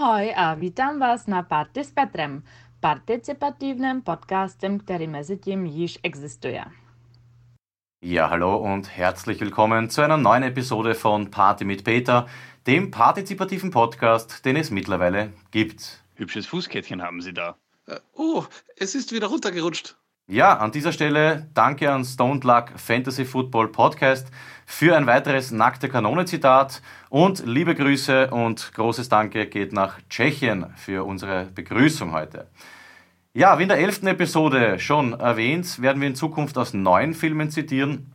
Ahoj a vítám vás na Party s Petrem, partizipatívním podcastem, který mezi tím již existuje. Ja, hallo und herzlich willkommen zu einer neuen Episode von Party mit Peter, dem partizipativen Podcast, den es mittlerweile gibt. Hübsches Fußkettchen haben Sie da. Äh, oh, es ist wieder runtergerutscht. Ja, an dieser Stelle danke an Stone Luck Fantasy Football Podcast für ein weiteres nackte Kanone-Zitat und liebe Grüße und großes Danke geht nach Tschechien für unsere Begrüßung heute. Ja, wie in der elften Episode schon erwähnt, werden wir in Zukunft aus neuen Filmen zitieren.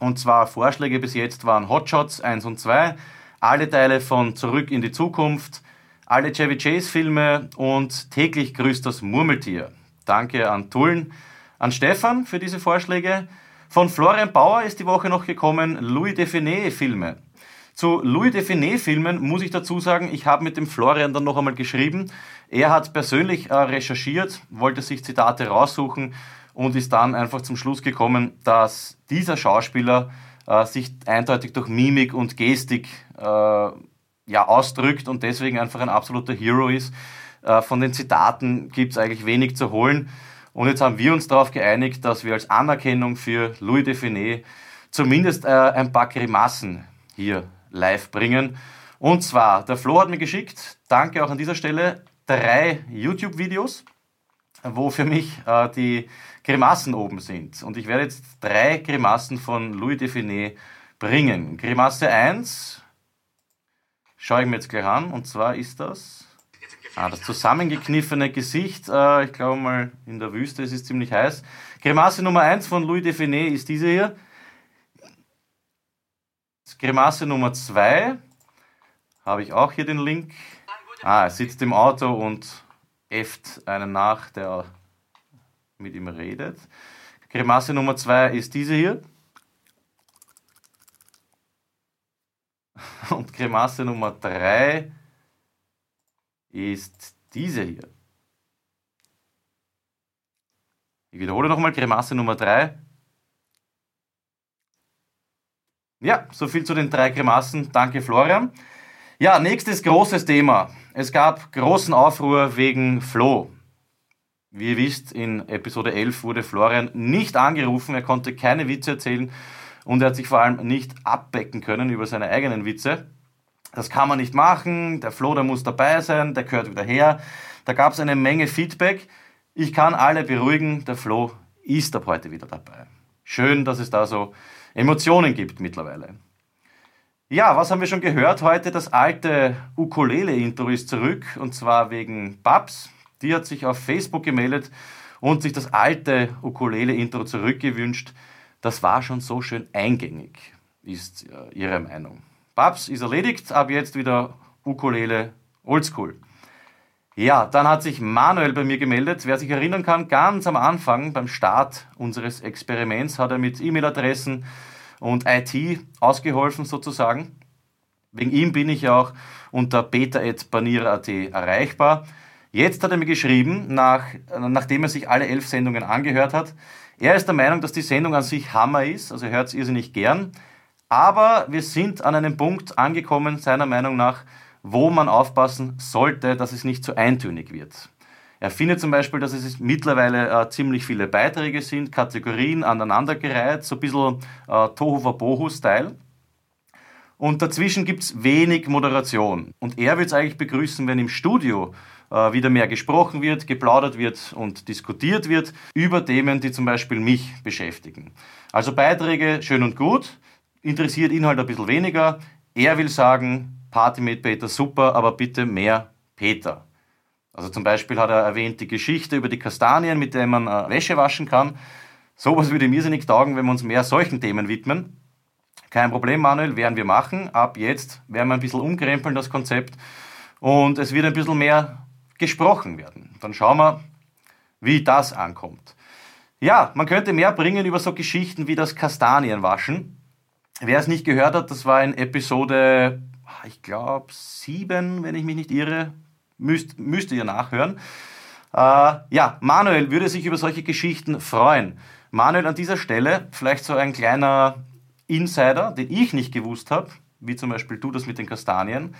Und zwar Vorschläge bis jetzt waren Hotshots 1 und 2, alle Teile von Zurück in die Zukunft, alle Chevy Chase Filme und täglich grüßt das Murmeltier. Danke an Tullen an Stefan für diese Vorschläge. Von Florian Bauer ist die Woche noch gekommen Louis Define Filme. Zu Louis Define Filmen muss ich dazu sagen, ich habe mit dem Florian dann noch einmal geschrieben. Er hat persönlich äh, recherchiert, wollte sich Zitate raussuchen und ist dann einfach zum Schluss gekommen, dass dieser Schauspieler äh, sich eindeutig durch Mimik und Gestik äh, ja, ausdrückt und deswegen einfach ein absoluter Hero ist. Äh, von den Zitaten gibt es eigentlich wenig zu holen. Und jetzt haben wir uns darauf geeinigt, dass wir als Anerkennung für Louis Define zumindest äh, ein paar Grimassen hier live bringen. Und zwar, der Flo hat mir geschickt, danke auch an dieser Stelle, drei YouTube-Videos, wo für mich äh, die Grimassen oben sind. Und ich werde jetzt drei Grimassen von Louis Define bringen. Grimasse 1 schaue ich mir jetzt gleich an, und zwar ist das Ah, das zusammengekniffene Gesicht, äh, ich glaube mal in der Wüste, es ist ziemlich heiß. Grimasse Nummer 1 von Louis Define ist diese hier. Grimasse Nummer 2 habe ich auch hier den Link. Ah, er sitzt im Auto und äfft einen nach, der mit ihm redet. Grimasse Nummer 2 ist diese hier. Und Grimasse Nummer 3 ist diese hier. Ich wiederhole nochmal Grimasse Nummer 3. Ja, so viel zu den drei Grimassen. Danke, Florian. Ja, nächstes großes Thema. Es gab großen Aufruhr wegen Flo. Wie ihr wisst, in Episode 11 wurde Florian nicht angerufen, er konnte keine Witze erzählen und er hat sich vor allem nicht abbecken können über seine eigenen Witze. Das kann man nicht machen, der Flo, der muss dabei sein, der gehört wieder her. Da gab es eine Menge Feedback. Ich kann alle beruhigen, der Flo ist ab heute wieder dabei. Schön, dass es da so Emotionen gibt mittlerweile. Ja, was haben wir schon gehört heute? Das alte Ukulele-Intro ist zurück und zwar wegen Babs. Die hat sich auf Facebook gemeldet und sich das alte Ukulele-Intro zurückgewünscht. Das war schon so schön eingängig, ist äh, ihre Meinung. Babs ist erledigt, ab jetzt wieder Ukulele Oldschool. Ja, dann hat sich Manuel bei mir gemeldet. Wer sich erinnern kann, ganz am Anfang, beim Start unseres Experiments, hat er mit E-Mail-Adressen und IT ausgeholfen sozusagen. Wegen ihm bin ich auch unter beta.banier.at erreichbar. Jetzt hat er mir geschrieben, nach, nachdem er sich alle elf Sendungen angehört hat. Er ist der Meinung, dass die Sendung an sich Hammer ist, also hört es irrsinnig gern. Aber wir sind an einem Punkt angekommen, seiner Meinung nach, wo man aufpassen sollte, dass es nicht zu eintönig wird. Er findet zum Beispiel, dass es mittlerweile äh, ziemlich viele Beiträge sind, Kategorien aneinandergereiht, so ein bisschen äh, Tohu Wabohu-Style. Und dazwischen gibt es wenig Moderation. Und er würde es eigentlich begrüßen, wenn im Studio äh, wieder mehr gesprochen wird, geplaudert wird und diskutiert wird über Themen, die zum Beispiel mich beschäftigen. Also Beiträge schön und gut, interessiert ihn halt ein bisschen weniger. Er will sagen, Party mit Peter super, aber bitte mehr Peter. Also zum Beispiel hat er erwähnt die Geschichte über die Kastanien, mit denen man äh, Wäsche waschen kann. Sowas würde mir nicht taugen, wenn wir uns mehr solchen Themen widmen. Kein Problem, Manuel, werden wir machen. Ab jetzt werden wir ein bisschen umkrempeln, das Konzept. Und es wird ein bisschen mehr gesprochen werden. Dann schauen wir, wie das ankommt. Ja, man könnte mehr bringen über so Geschichten wie das Kastanienwaschen. Wer es nicht gehört hat, das war in Episode, ich glaube, sieben, wenn ich mich nicht irre. Müsst, müsst ihr nachhören. Äh, ja, Manuel würde sich über solche Geschichten freuen. Manuel, an dieser Stelle vielleicht so ein kleiner Insider, den ich nicht gewusst habe, wie zum Beispiel du das mit den Kastanien.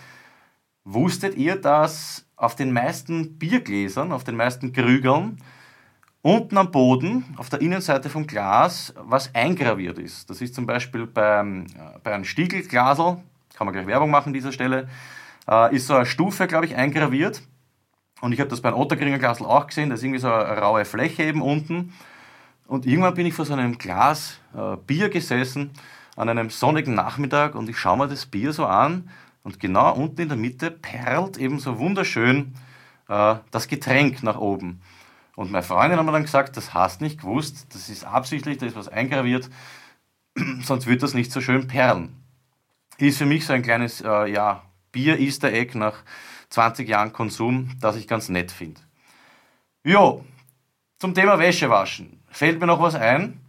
Wusstet ihr, dass auf den meisten Biergläsern, auf den meisten Krügeln, unten am Boden, auf der Innenseite vom Glas, was eingraviert ist? Das ist zum Beispiel beim, äh, bei einem Stiegelglasel, kann man gleich Werbung machen an dieser Stelle, äh, ist so eine Stufe, glaube ich, eingraviert. Und ich habe das beim Otterkringer Glasel auch gesehen, da ist irgendwie so eine raue Fläche eben unten. Und irgendwann bin ich vor so einem Glas äh, Bier gesessen an einem sonnigen Nachmittag und ich schaue mir das Bier so an und genau unten in der Mitte perlt eben so wunderschön äh, das Getränk nach oben. Und meine Freundin hat mir dann gesagt, das hast nicht gewusst, das ist absichtlich, da ist was eingraviert, sonst wird das nicht so schön perlen. Ist für mich so ein kleines äh, ja, Bier-Easter Egg nach 20 Jahren Konsum, das ich ganz nett finde. Jo, zum Thema Wäsche waschen. Fällt mir noch was ein?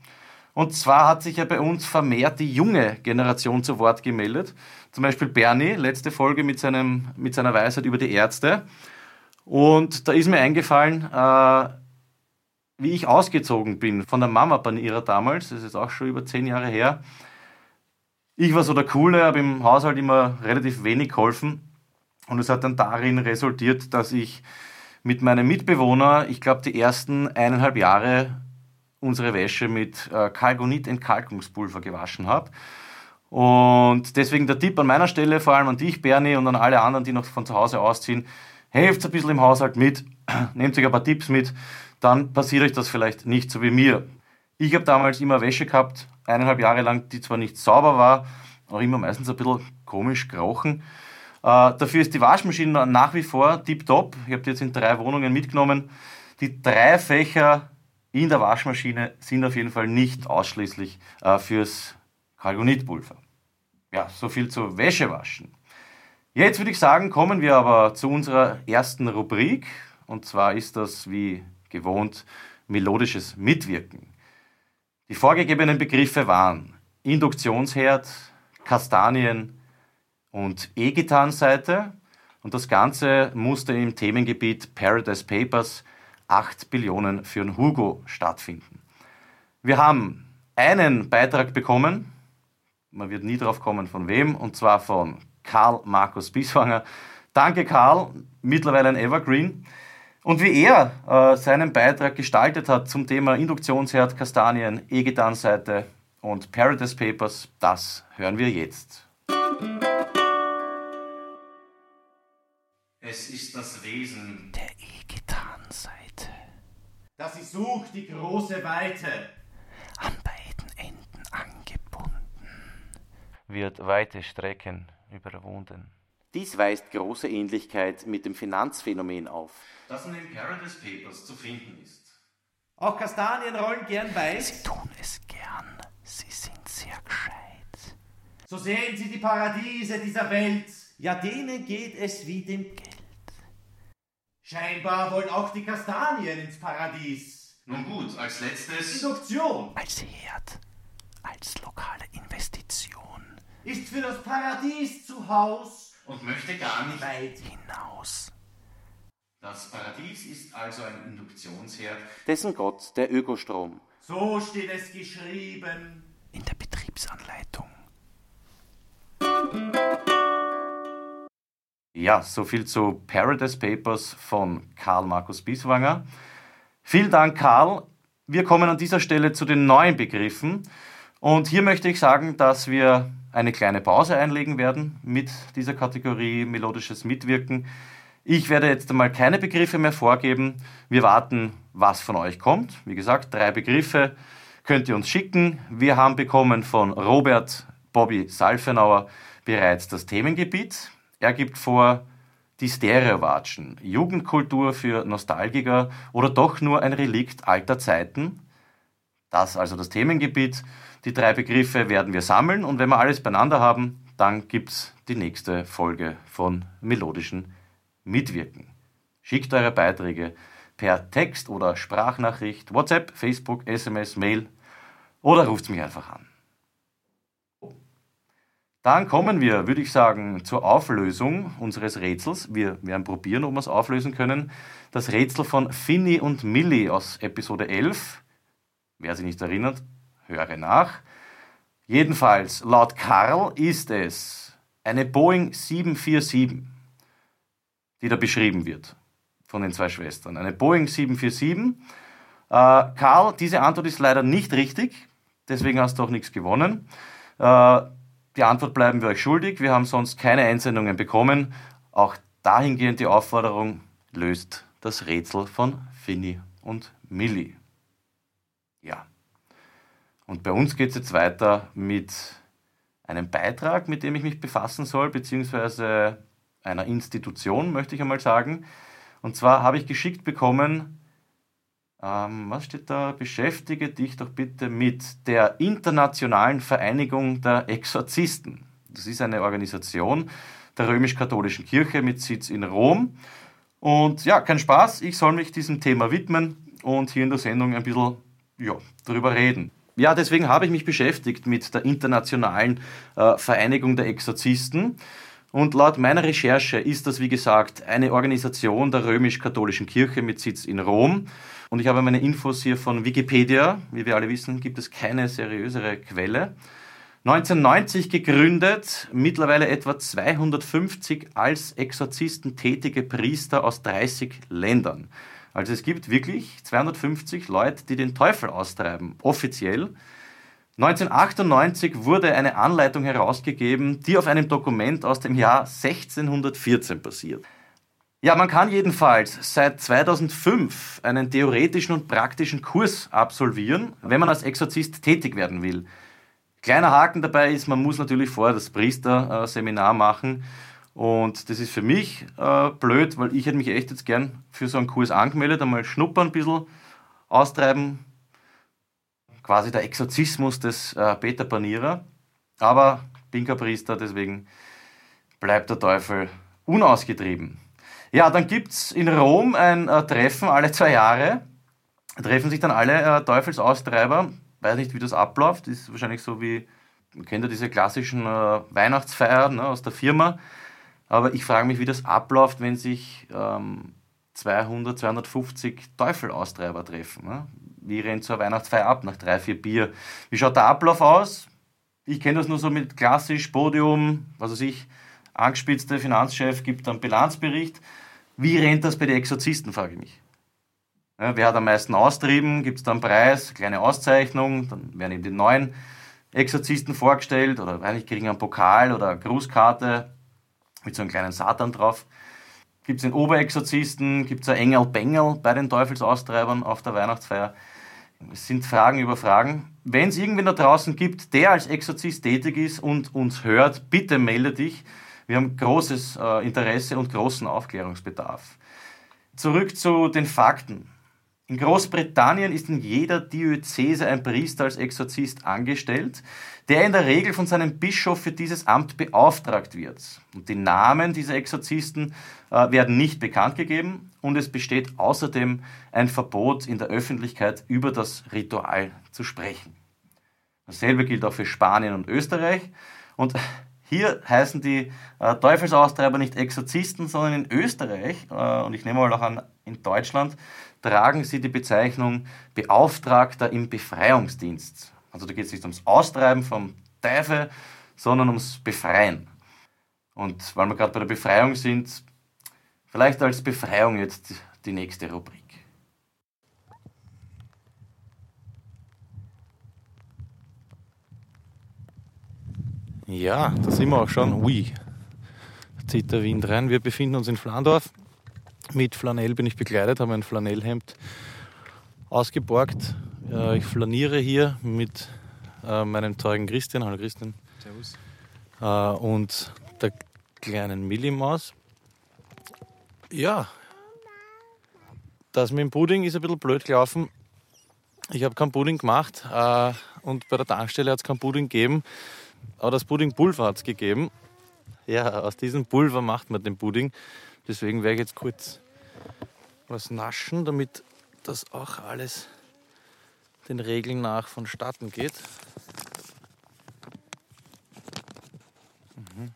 Und zwar hat sich ja bei uns vermehrt die junge Generation zu Wort gemeldet. Zum Beispiel Bernie, letzte Folge mit, seinem, mit seiner Weisheit über die Ärzte. Und da ist mir eingefallen, äh, wie ich ausgezogen bin von der Mama bei ihrer damals, das ist auch schon über zehn Jahre her. Ich war so der Coole, habe im Haushalt immer relativ wenig geholfen. Und es hat dann darin resultiert, dass ich mit meinem Mitbewohner, ich glaube, die ersten eineinhalb Jahre unsere Wäsche mit äh, Kalgonit-Entkalkungspulver gewaschen habe. Und deswegen der Tipp an meiner Stelle, vor allem an dich, Bernie, und an alle anderen, die noch von zu Hause ausziehen, helft ein bisschen im Haushalt mit, nehmt euch ein paar Tipps mit, dann passiert euch das vielleicht nicht so wie mir. Ich habe damals immer Wäsche gehabt, eineinhalb Jahre lang, die zwar nicht sauber war, auch immer meistens ein bisschen komisch gerochen. Äh, dafür ist die Waschmaschine nach wie vor tiptop. Ich habe die jetzt in drei Wohnungen mitgenommen. Die drei Fächer in der Waschmaschine sind auf jeden Fall nicht ausschließlich äh, fürs Kalgonitpulver. Ja, so viel zu Jetzt würde ich sagen, kommen wir aber zu unserer ersten Rubrik. Und zwar ist das wie gewohnt melodisches Mitwirken. Die vorgegebenen Begriffe waren Induktionsherd, Kastanien, und E-Gitarrenseite. Und das Ganze musste im Themengebiet Paradise Papers 8 Billionen für den Hugo stattfinden. Wir haben einen Beitrag bekommen, man wird nie drauf kommen von wem, und zwar von Karl Markus Biswanger. Danke Karl, mittlerweile ein Evergreen. Und wie er äh, seinen Beitrag gestaltet hat zum Thema Induktionsherd, Kastanien, E-Gitarrenseite und Paradise Papers, das hören wir jetzt. Es ist das Wesen der E-Gitarrenseite, dass sie sucht die große Weite. An beiden Enden angebunden, wird weite Strecken überwunden. Dies weist große Ähnlichkeit mit dem Finanzphänomen auf, das in den Paradise Papers zu finden ist. Auch Kastanien rollen gern weiß. Sie tun es gern, sie sind sehr gescheit. So sehen sie die Paradiese dieser Welt. Ja, denen geht es wie dem Geld. Scheinbar wollen auch die Kastanien ins Paradies. Nun gut, als letztes. Induktion. Als Herd, als lokale Investition. Ist für das Paradies zu Haus. Und möchte gar nicht weit hinaus. Das Paradies ist also ein Induktionsherd. Dessen Gott der Ökostrom. So steht es geschrieben. In der Betriebsanleitung. Ja, soviel zu Paradise Papers von Karl Markus Bieswanger. Vielen Dank, Karl. Wir kommen an dieser Stelle zu den neuen Begriffen. Und hier möchte ich sagen, dass wir eine kleine Pause einlegen werden mit dieser Kategorie melodisches Mitwirken. Ich werde jetzt einmal keine Begriffe mehr vorgeben. Wir warten, was von euch kommt. Wie gesagt, drei Begriffe könnt ihr uns schicken. Wir haben bekommen von Robert Bobby Salfenauer bereits das Themengebiet. Er gibt vor, die Stereowatschen, Jugendkultur für Nostalgiker oder doch nur ein Relikt alter Zeiten. Das also das Themengebiet. Die drei Begriffe werden wir sammeln und wenn wir alles beieinander haben, dann gibt es die nächste Folge von melodischen Mitwirken. Schickt eure Beiträge per Text oder Sprachnachricht, WhatsApp, Facebook, SMS, Mail oder ruft mich einfach an. Dann kommen wir, würde ich sagen, zur Auflösung unseres Rätsels. Wir werden probieren, ob wir es auflösen können. Das Rätsel von Finny und Millie aus Episode 11. Wer sich nicht erinnert, höre nach. Jedenfalls, laut Karl ist es eine Boeing 747. die da beschrieben wird von den zwei Schwestern. Eine Boeing 747. Äh, Karl, diese Antwort ist leider nicht richtig, deswegen hast du auch nichts gewonnen. Äh, die Antwort bleiben wir euch schuldig. Wir haben sonst keine Einsendungen bekommen. Auch dahingehend die Aufforderung, löst das Rätsel von Finny und Millie. Und bei uns geht es jetzt weiter mit einem Beitrag, mit dem ich mich befassen soll, beziehungsweise einer Institution, möchte ich einmal sagen. Und zwar habe ich geschickt bekommen, ähm, was steht da? Beschäftige dich doch bitte mit der Internationalen Vereinigung der Exorzisten. Das ist eine Organisation der römisch-katholischen Kirche mit Sitz in Rom. Und ja, kein Spaß, ich soll mich diesem Thema widmen und hier in der Sendung ein bisschen ja, darüber reden. Ja, deswegen habe ich mich beschäftigt mit der Internationalen äh, Vereinigung der Exorzisten. Und laut meiner Recherche ist das, wie gesagt, eine Organisation der römisch-katholischen Kirche mit Sitz in Rom. Und ich habe meine Infos hier von Wikipedia. Wie wir alle wissen, gibt es keine seriösere Quelle. 1990 gegründet, mittlerweile etwa 250 als Exorzisten tätige Priester aus 30 Ländern. Also es gibt wirklich 250 Leute, die den Teufel austreiben, offiziell. 1998 wurde eine Anleitung herausgegeben, die auf einem Dokument aus dem Jahr 1614 basiert. Ja, man kann jedenfalls seit 2005 einen theoretischen und praktischen Kurs absolvieren, wenn man als Exorzist tätig werden will. Kleiner Haken dabei ist, man muss natürlich vorher das Priesterseminar machen. Und das ist für mich äh, blöd, weil ich hätte mich echt jetzt gern für so einen Kurs angemeldet, einmal schnuppern, ein bisschen austreiben. Quasi der Exorzismus des äh, Peter Panierer. Aber bin kein Priester, deswegen bleibt der Teufel unausgetrieben. Ja, dann gibt es in Rom ein äh, Treffen alle zwei Jahre. Treffen sich dann alle äh, Teufelsaustreiber. Weiß nicht, wie das abläuft. Ist wahrscheinlich so wie, kennt ihr diese klassischen äh, Weihnachtsfeiern ne, aus der Firma. Aber ich frage mich, wie das abläuft, wenn sich ähm, 200, 250 Teufelaustreiber treffen. Ne? Wie rennt so eine Weihnachtsfeier ab nach drei, vier Bier? Wie schaut der Ablauf aus? Ich kenne das nur so mit klassisch Podium, was weiß ich, angespitzte Finanzchef gibt einen Bilanzbericht. Wie rennt das bei den Exorzisten, frage ich mich. Ja, wer hat am meisten austrieben? Gibt es da einen Preis, kleine Auszeichnung? Dann werden eben die neuen Exorzisten vorgestellt oder eigentlich kriegen einen Pokal oder eine Grußkarte mit so einem kleinen Satan drauf. Gibt es den Oberexorzisten, gibt es ein Engel-Bengel bei den Teufelsaustreibern auf der Weihnachtsfeier. Es sind Fragen über Fragen. Wenn es irgendwen da draußen gibt, der als Exorzist tätig ist und uns hört, bitte melde dich. Wir haben großes äh, Interesse und großen Aufklärungsbedarf. Zurück zu den Fakten. In Großbritannien ist in jeder Diözese ein Priester als Exorzist angestellt, der in der Regel von seinem Bischof für dieses Amt beauftragt wird. Und die Namen dieser Exorzisten äh, werden nicht bekannt gegeben und es besteht außerdem ein Verbot, in der Öffentlichkeit über das Ritual zu sprechen. Dasselbe gilt auch für Spanien und Österreich. Und hier heißen die äh, Teufelsaustreiber nicht Exorzisten, sondern in Österreich, äh, und ich nehme mal auch an, in Deutschland, tragen sie die Bezeichnung Beauftragter im Befreiungsdienst. Also da geht es nicht ums Austreiben vom Teufel, sondern ums Befreien. Und weil wir gerade bei der Befreiung sind, vielleicht als Befreiung jetzt die nächste Rubrik. Ja, da sind wir auch schon. Ui, zieht der Wind rein. Wir befinden uns in Flandorf. Mit Flanell bin ich bekleidet, habe ein Flanellhemd ausgeborgt. Ich flaniere hier mit äh, meinem teuren Christian. Hallo Christian. Servus. Äh, und der kleinen Millimaus. Ja, das mit dem Pudding ist ein bisschen blöd gelaufen. Ich habe keinen Pudding gemacht äh, und bei der Tankstelle hat es keinen Pudding gegeben, aber das Puddingpulver hat es gegeben. Ja, aus diesem Pulver macht man den Pudding. Deswegen werde ich jetzt kurz was naschen, damit das auch alles den Regeln nach vonstatten geht. Mhm.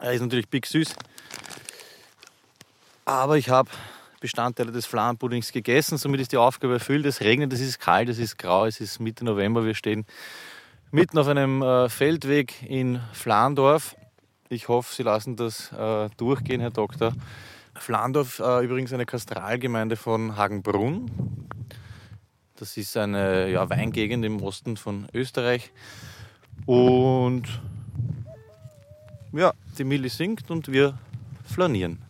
Er ist natürlich big süß. Aber ich habe Bestandteile des Fladenpuddings gegessen, somit ist die Aufgabe erfüllt. Es regnet, es ist kalt, es ist grau, es ist Mitte November. Wir stehen mitten auf einem äh, Feldweg in Flandorf Ich hoffe, Sie lassen das äh, durchgehen, Herr Doktor. Flandorf, äh, übrigens eine Kastralgemeinde von Hagenbrunn. Das ist eine ja, Weingegend im Osten von Österreich. Und ja, die Milli singt und wir flanieren.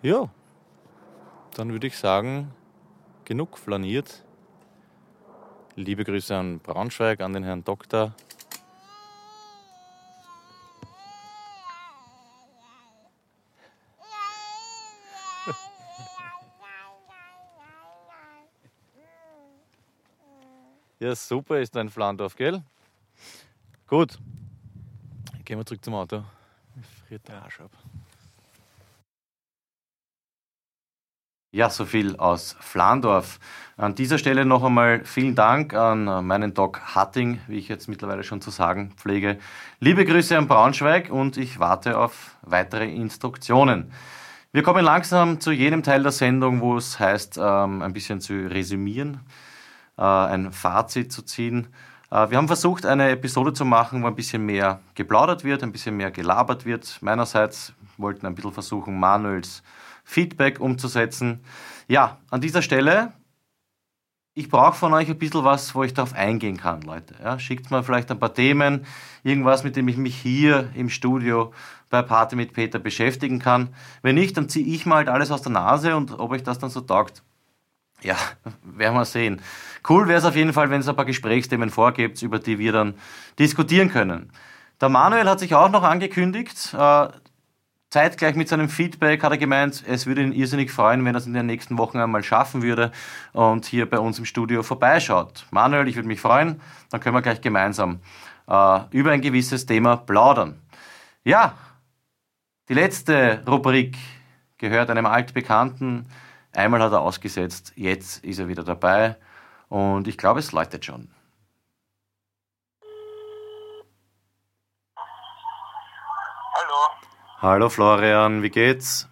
Ja, dann würde ich sagen, genug flaniert. Liebe Grüße an Braunschweig, an den Herrn Doktor. Ja, super ist dein Flandorf, gell? Gut. Gehen wir zurück zum Auto. Mir friert der Arsch ab. Ja, so viel aus Flandorf. An dieser Stelle noch einmal vielen Dank an meinen Doc Hatting, wie ich jetzt mittlerweile schon zu sagen pflege. Liebe Grüße an Braunschweig und ich warte auf weitere Instruktionen. Wir kommen langsam zu jenem Teil der Sendung, wo es heißt, ähm, ein bisschen zu resümieren, äh, ein Fazit zu ziehen. Äh, wir haben versucht, eine Episode zu machen, wo ein bisschen mehr geplaudert wird, ein bisschen mehr gelabert wird. Meinerseits wollten ein bisschen versuchen, Manuels Feedback umzusetzen. Ja, an dieser Stelle, ich brauche von euch ein bisschen was, wo ich darauf eingehen kann, Leute. Ja, schickt mir vielleicht ein paar Themen, irgendwas, mit dem ich mich hier im Studio bei Party mit Peter beschäftigen kann. Wenn nicht, dann ziehe ich mal halt alles aus der Nase und ob euch das dann so taugt, ja, werden wir sehen. Cool wäre es auf jeden Fall, wenn es ein paar Gesprächsthemen vorgibt, über die wir dann diskutieren können. Der Manuel hat sich auch noch angekündigt. Zeitgleich mit seinem Feedback hat er gemeint, es würde ihn irrsinnig freuen, wenn er es in den nächsten Wochen einmal schaffen würde und hier bei uns im Studio vorbeischaut. Manuel, ich würde mich freuen, dann können wir gleich gemeinsam äh, über ein gewisses Thema plaudern. Ja, die letzte Rubrik gehört einem altbekannten. Einmal hat er ausgesetzt, jetzt ist er wieder dabei und ich glaube, es läutet schon. Hallo. Florian, wie geht's?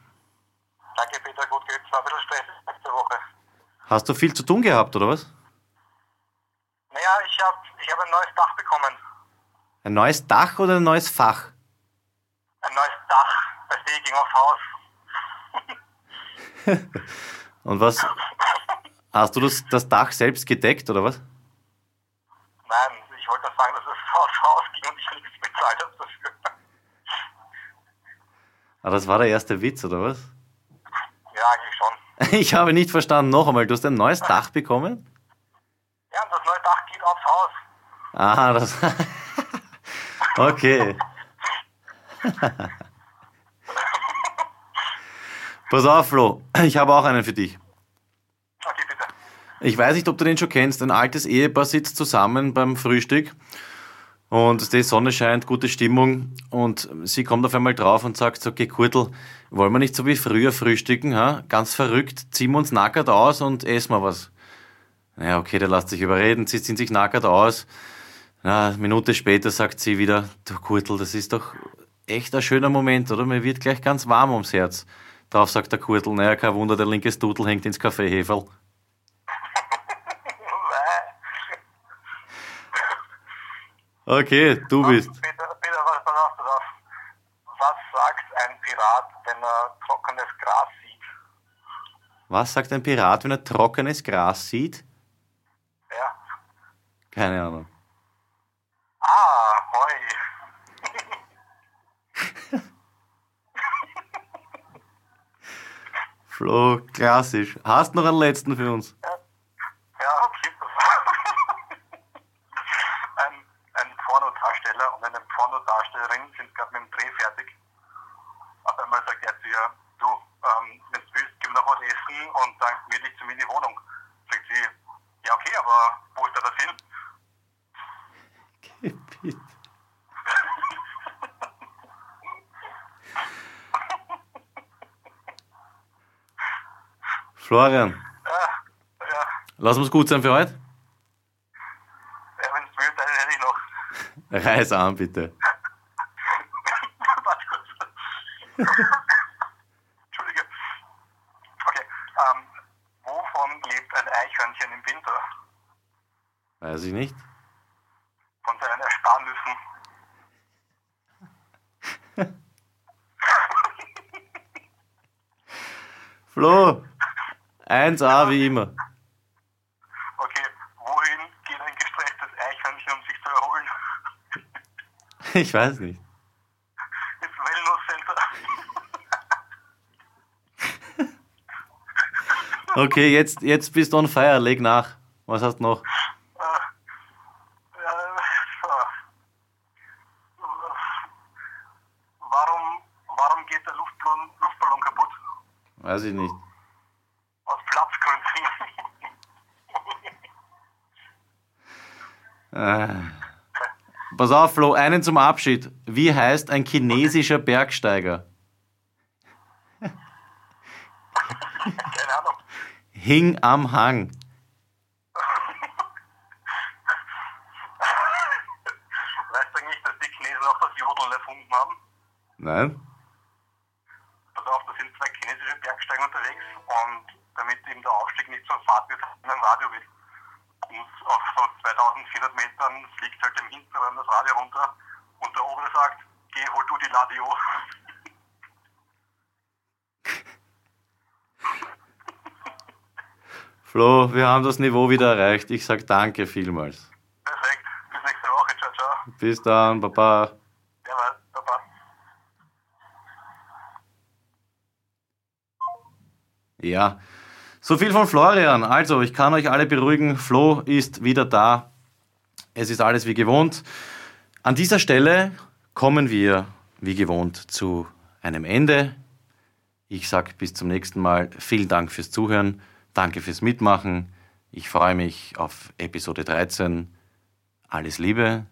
Danke Peter, gut geht's. War ein bisschen stressig letzte Woche. Hast du viel zu tun gehabt, oder was? Naja, ich habe ich hab ein neues Dach bekommen. Ein neues Dach oder ein neues Fach? Ein neues Dach. Das ich ging aufs Haus. Und was? Hast du das, das Dach selbst gedeckt, oder was? Nein, ich wollte nur sagen, dass es aufs Haus ging und ich nichts bezahlt habe. Ah, das war der erste Witz, oder was? Ja, eigentlich schon. Ich habe nicht verstanden, noch einmal, du hast ein neues Dach bekommen? Ja, und das neue Dach geht aufs Haus. Ah, das. okay. Pass auf, Flo, ich habe auch einen für dich. Okay, bitte. Ich weiß nicht, ob du den schon kennst. Ein altes Ehepaar sitzt zusammen beim Frühstück und die Sonne scheint, gute Stimmung und sie kommt auf einmal drauf und sagt so, okay, Kurtel, wollen wir nicht so wie früher frühstücken, ha? ganz verrückt, ziehen wir uns nackert aus und essen wir was. Ja, okay, der lässt sich überreden, sie ziehen sich nackert aus. Na, eine Minute später sagt sie wieder, du Kurtel, das ist doch echt ein schöner Moment, oder? Mir wird gleich ganz warm ums Herz. Drauf sagt der Kurtel, naja, kein Wunder, der linke Studel hängt ins Kaffeeheferl. Okay, du bist. Peter, Peter, was, pass auf, pass auf. Was sagt ein Pirat, wenn er trockenes Gras sieht? Was sagt ein Pirat, wenn er trockenes Gras sieht? Ja. Keine Ahnung. Ah, hoi. Flo, klassisch. Hast noch einen letzten für uns? Ja, okay. ein, ein Pornodarsteller und eine Pornodarstellerin sind gerade mit dem Dreh fertig. Auf einmal sagt er zu ihr, du, ähm, wenn du willst, gehen wir noch was essen und dann gemütlich zu mir in die Wohnung. Sagt sie, ja okay, aber wo ist da das hin? Gebiet. Florian, Ja, ja, lass uns gut sein für heute. ja wenn du willst, einen hätte ich noch. Reiß an, bitte. Entschuldige. Okay, ähm, wovon lebt ein Eichhörnchen im Winter? Weiß ich nicht. Von seinen Ersparnüssen. Flo, 1A wie immer. Okay, wohin geht ein gestresstes Eichhörnchen, um sich zu erholen? Ich weiß nicht. Ins Wellness Center. Okay, jetzt, jetzt bist du on fire, leg nach. Was hast du noch? Äh, so. Warum, warum geht der Luftballon, Luftballon kaputt? Weiß ich nicht. Aus Platzgründen. Äh. Pass auf, Flo, einen zum Abschied. Wie heißt ein chinesischer Bergsteiger? Keine Ahnung. Hing am Hang. Weißt du eigentlich, dass die Chinesen auch das Jodeln erfunden haben? Nein? Pass auf, da sind zwei chinesische Bergsteiger unterwegs und damit eben der Aufstieg nicht so fad wird, haben ein Radio mit. Und auf so 2400 Metern fliegt halt im Hinteren das Radio runter und der Obere sagt, geh, hol du die Radio. Flo, wir haben das Niveau wieder erreicht. Ich sag danke vielmals. Perfekt, bis nächste Woche, ciao, ciao. Bis dann, Baba. Servus, Baba. Ja, so viel von Florian. Also, ich kann euch alle beruhigen, Flo ist wieder da. Es ist alles wie gewohnt. An dieser Stelle kommen wir wie gewohnt zu einem Ende. Ich sage bis zum nächsten Mal vielen Dank fürs Zuhören, danke fürs Mitmachen. Ich freue mich auf Episode 13. Alles Liebe,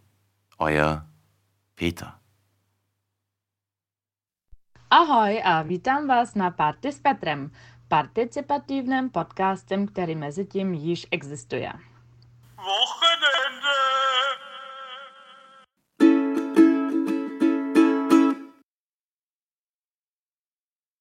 euer Peter. Ahoj a vítám vás na Party s Petrem, participativním podcastem, který mezi tím již existuje. Wochenende.